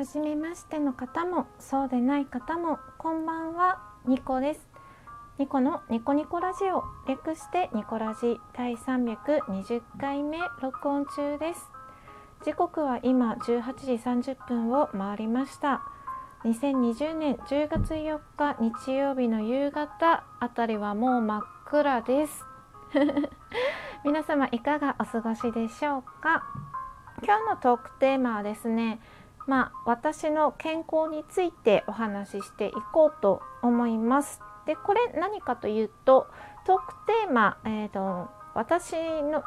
初めましての方もそうでない方もこんばんは。ニコです。ニコのニコニコラジオ略してニコラジ第320回目録音中です。時刻は今18時30分を回りました。2020年10月4日日曜日の夕方あたりはもう真っ暗です。皆様いかがお過ごしでしょうか？今日のトークテーマはですねまあ、私の健康についてお話ししていこうと思います。でこれ何かというとトークテーマ、えーと、私の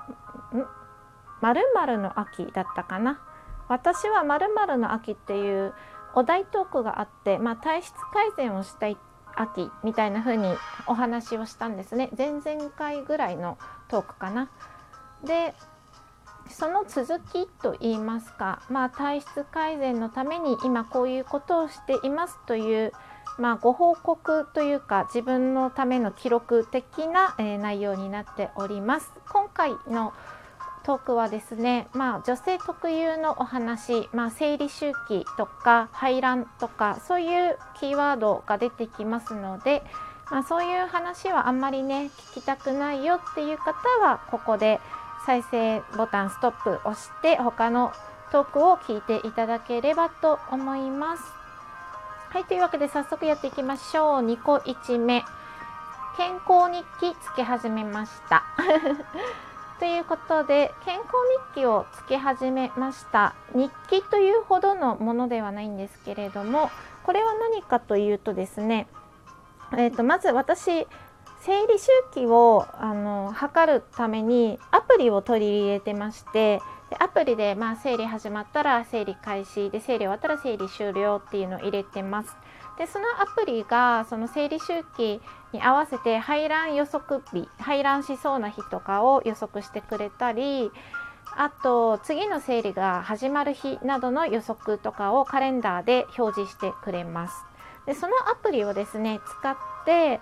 まるの秋だったかな私はまるの秋っていうお題トークがあって、まあ、体質改善をしたい秋みたいな風にお話をしたんですね前々回ぐらいのトークかな。でその続きといいますか、まあ、体質改善のために今こういうことをしていますという、まあ、ご報告というか自分のための記録的な、え、内容になっております。今回のトークはですね、まあ、女性特有のお話、まあ、生理周期とか排卵とかそういうキーワードが出てきますので、まあ、そういう話はあんまりね聞きたくないよっていう方はここで再生ボタンストップ押して他のトークを聞いていただければと思います。はい、というわけで早速やっていきましょう。2個1目。健康日記つけ始めました。ということで健康日記をつけ始めました日記というほどのものではないんですけれどもこれは何かというとですね、えーとまず私生理周期をあの測るためにアプリを取り入れてましてでアプリで、まあ、生理始まったら生理開始で生理終わったら生理終了っていうのを入れてます。でそのアプリがその生理周期に合わせて排卵予測日排卵しそうな日とかを予測してくれたりあと次の生理が始まる日などの予測とかをカレンダーで表示してくれます。でそのアプリをですね使って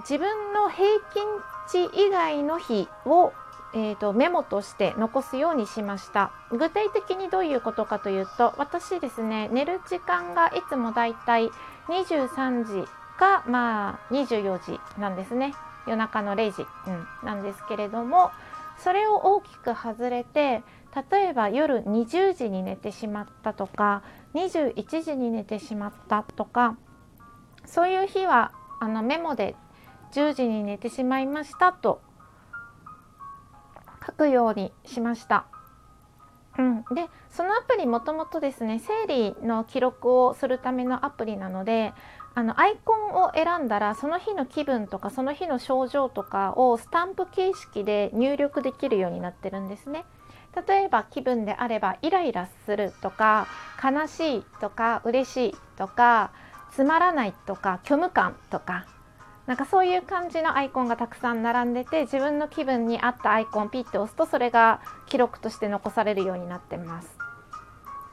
自分の平均値以外の日を、えーと、メモとして残すようにしました。具体的にどういうことかというと私ですね寝る時間がいつもだいたい23時かまあ24時なんですね。夜中の0時、うん、なんですけれどもそれを大きく外れて例えば夜20時に寝てしまったとか21時に寝てしまったとかそういう日はあのメモで10時に寝てしまいましたと書くようにしました。うん、でそのアプリもともとですね生理の記録をするためのアプリなのであのアイコンを選んだらその日の気分とかその日の症状とかをスタンプ形式で入力できるようになってるんですね。例えば気分であればイライラするとか悲しいとか嬉しいとかつまらないとか虚無感とかなんかそういう感じのアイコンがたくさん並んでて自分の気分に合ったアイコンをピッて押すとそれが記録として残されるようになってます。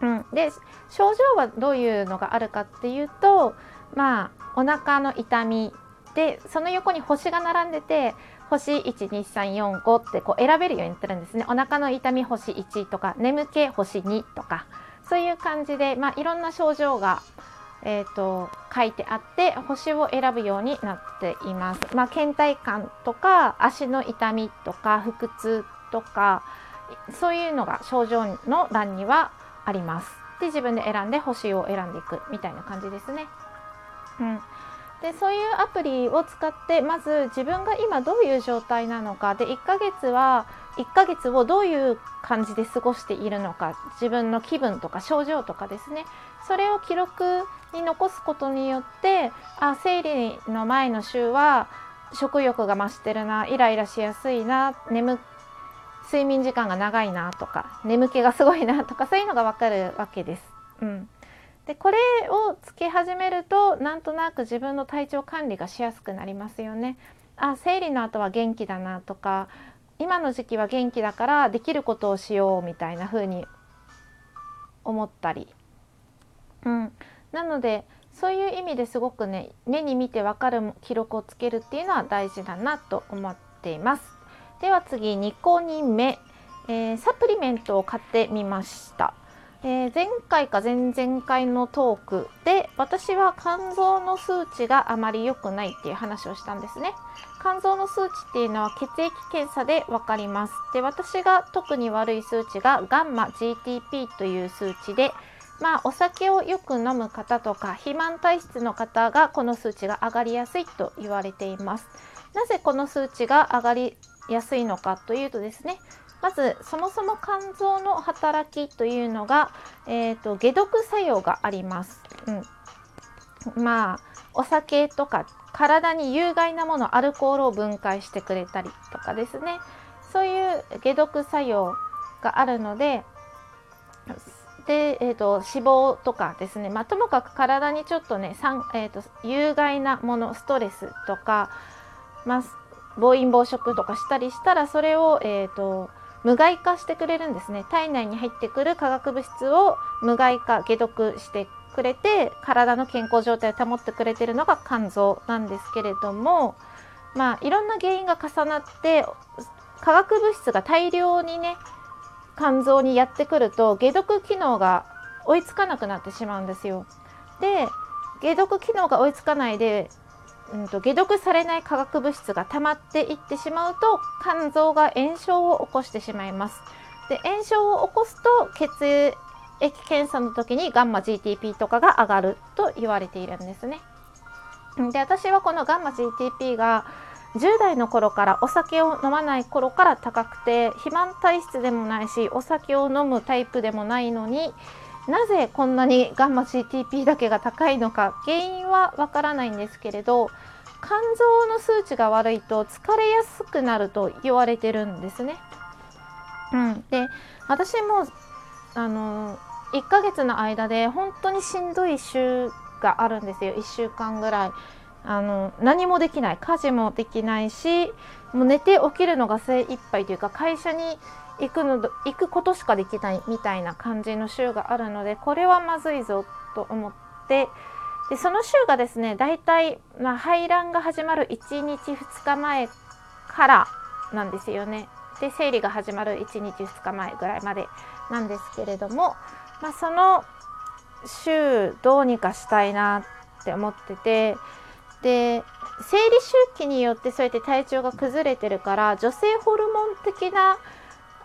うん、で症状はどういうのがあるかっていうとまあお腹の痛みでその横に星が並んでて星12345ってこう選べるようになってるんですねお腹の痛み星1とか眠気星2とかそういう感じで、まあ、いろんな症状がえーと、書いてあって星を選ぶようになっています。まあ、倦怠感とか足の痛みとか腹痛とかそういうのが症状の欄にはあります。で自分で選んで星を選んでいくみたいな感じですね。うん、でそういうアプリを使ってまず自分が今どういう状態なのかで1ヶ月は1ヶ月をどういう感じで過ごしているのか自分の気分とか症状とかですねそれを記録に残すことによってあ生理の前の週は食欲が増してるなイライラしやすいな眠睡眠時間が長いなとか眠気がすごいなとかそういうのがわかるわけです。うん、でこれをつけ始めるとなんとなく自分の体調管理がしやすくなりますよね。あ生理の後は元気だなとか今の時期は元気だからできることをしようみたいな風に思ったり、うん、なのでそういう意味ですごくね目に見てわかる記録をつけるっていうのは大事だなと思っています。では次2個人目、えー、サプリメントを買ってみました。えー、前回か前々回のトークで私は肝臓の数値があまり良くないっていう話をしたんですね。肝臓の数値っていうのは血液検査で分かります。で私が特に悪い数値がガンマ GTP という数値でまあお酒をよく飲む方とか肥満体質の方がこの数値が上がりやすいと言われています。なぜこの数値が上がりやすいのかというとですねまずそもそも肝臓の働きというのが、えーと、解毒作用があります。うん、まあお酒とか体に有害なものアルコールを分解してくれたりとかですね。そういう解毒作用があるのでで、えーと、脂肪とかですね、まあ、ともかく体にちょっとね、えーと、有害なものストレスとか、まあ、暴飲暴食とかしたりしたらそれを、えーと無害化してくれるんですね体内に入ってくる化学物質を無害化解毒してくれて体の健康状態を保ってくれてるのが肝臓なんですけれどもまあいろんな原因が重なって化学物質が大量にね肝臓にやってくると解毒機能が追いつかなくなってしまうんですよ。で解毒機能が追いつかないでうんと、解毒されない化学物質が溜まっていってしまうと肝臓が炎症を起こしてしまいます。で炎症を起こすと血液検査の時にガンマ GTP とかが上がると言われているんですね。で私はこのガンマ GTP が10代の頃からお酒を飲まない頃から高くて肥満体質でもないしお酒を飲むタイプでもないのになぜこんなにガンマ CTP だけが高いのか原因はわからないんですけれど肝臓の数値が悪いと疲れやすくなると言われてるんですね。うん、で私もあの1ヶ月の間で本当にしんどい週があるんですよ1週間ぐらい。あの何もできない家事もできないしもう寝て起きるのが精一杯というか会社に行くの行くことしかできないみたいな感じの週があるのでこれはまずいぞと思ってでその週がですねだいたい、まあ、排卵が始まる1日2日前からなんですよね。で生理が始まる1日2日前ぐらいまでなんですけれども、まあ、その週どうにかしたいなって思っててで生理周期によってそうやって体調が崩れてるから女性ホルモン的な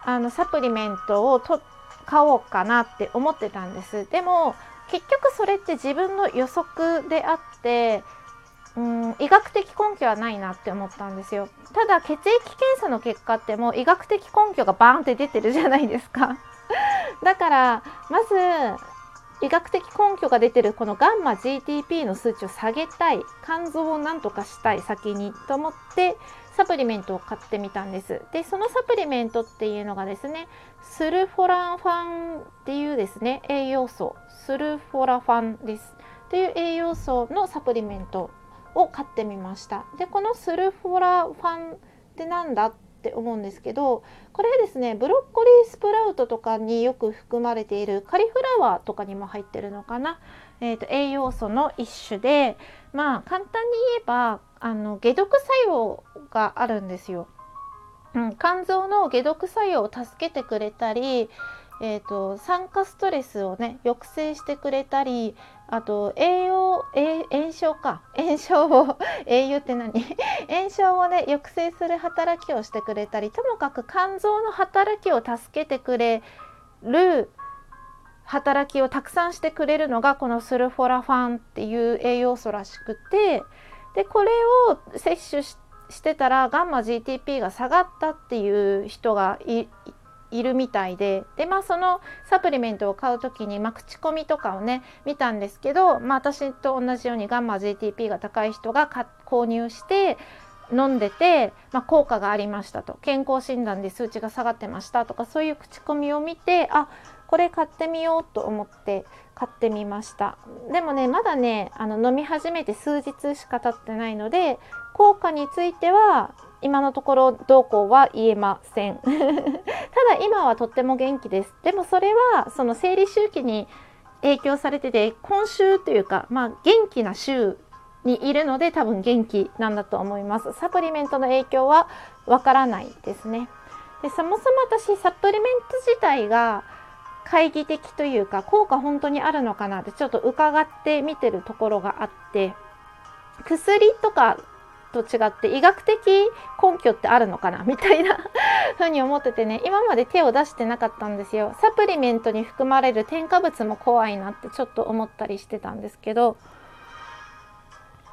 あのサプリメントをと買おうかなって思ってたんです。でも結局それって自分の予測であってうん医学的根拠はないなって思ったんですよ。ただ血液検査の結果ってもう医学的根拠がバーンって出てるじゃないですか。だからまず医学的根拠が出てるこのガンマ GTP の数値を下げたい。肝臓をなんとかしたい先にと思ってサプリメントを買ってみたんです。で、そのサプリメントっていうのがですね、スルフォランファンっていうですね、栄養素、スルフォラファンです。という栄養素のサプリメントを買ってみました。で、このスルフォラファンってなんだっって思うんですけどこれですねブロッコリースプラウトとかによく含まれているカリフラワーとかにも入ってるのかな、えーと栄養素の一種でまあ簡単に言えばあの解毒作用があるんですよ。うん、肝臓の解毒作用を助けてくれたり、えーと、酸化ストレスをね抑制してくれたりあと栄養炎症か。炎症を 栄養って何？炎症をね抑制する働きをしてくれたりともかく肝臓の働きを助けてくれる働きをたくさんしてくれるのがこのスルフォラファンっていう栄養素らしくてでこれを摂取してたらガンマ GTP が下がったっていう人がいいるみたいで。で、まあ、そのサプリメントを買う時に、まあ、口コミとかをね見たんですけど、まあ、私と同じようにガンマ GTP が高い人が購入して飲んでて、まあ、効果がありましたと。健康診断で数値が下がってましたとかそういう口コミを見てあこれ買ってみようと思って買ってみました。でもねまだねあの飲み始めて数日しか経ってないので効果については今のところどうこうは言えません。ただ今はとっても元気です。でもそれはその生理周期に影響されてて今週というかまあ元気な週にいるので多分元気なんだと思います。サプリメントの影響はわからないですね。でそもそも私サプリメント自体が懐疑的というか効果本当にあるのかなってちょっと伺って見てるところがあって薬とかと違って医学的根拠ってあるのかなみたいな 風に思っててね今まで手を出してなかったんですよ。サプリメントに含まれる添加物も怖いなってちょっと思ったりしてたんですけど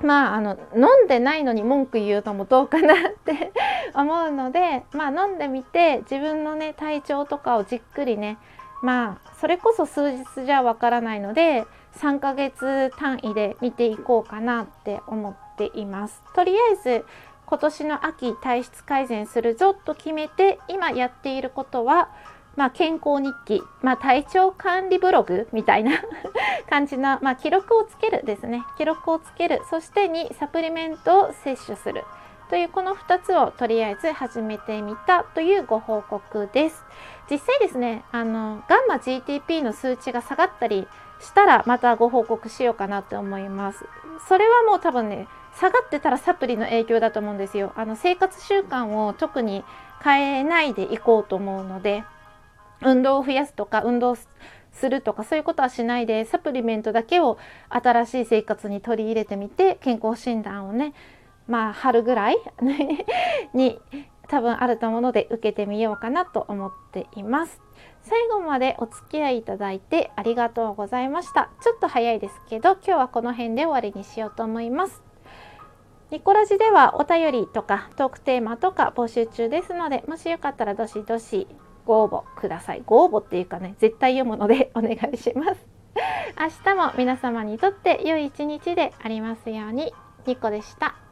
まああの飲んでないのに文句言うのもどうかなって 思うのでまあ飲んでみて自分のね体調とかをじっくりねまあそれこそ数日じゃわからないので3ヶ月単位で見ていこうかなって思ってっています。とりあえず今年の秋体質改善するぞと決めて今やっていることはまあ、健康日記、まあ、体調管理ブログみたいな 感じの、まあ、記録をつけるですね。記録をつける。そして2サプリメントを摂取する。というこの2つをとりあえず始めてみたというご報告です。実際ですねあのガンマ GTP の数値が下がったりしたらまたご報告しようかなと思います。それはもう多分ね下がってたらサプリの影響だと思うんですよあの生活習慣を特に変えないでいこうと思うので運動を増やすとか運動するとかそういうことはしないでサプリメントだけを新しい生活に取り入れてみて健康診断をねまあ春ぐらい に多分あると思うので受けてみようかなと思っています。最後までお付き合いいただいてありがとうございました。ちょっと早いですけど今日はこの辺で終わりにしようと思います。ニコラジではお便りとかトークテーマとか募集中ですのでもしよかったらどしどしご応募ください。ご応募っていうかね絶対読むので お願いします。明日も皆様にとって良い一日でありますように。ニコでした。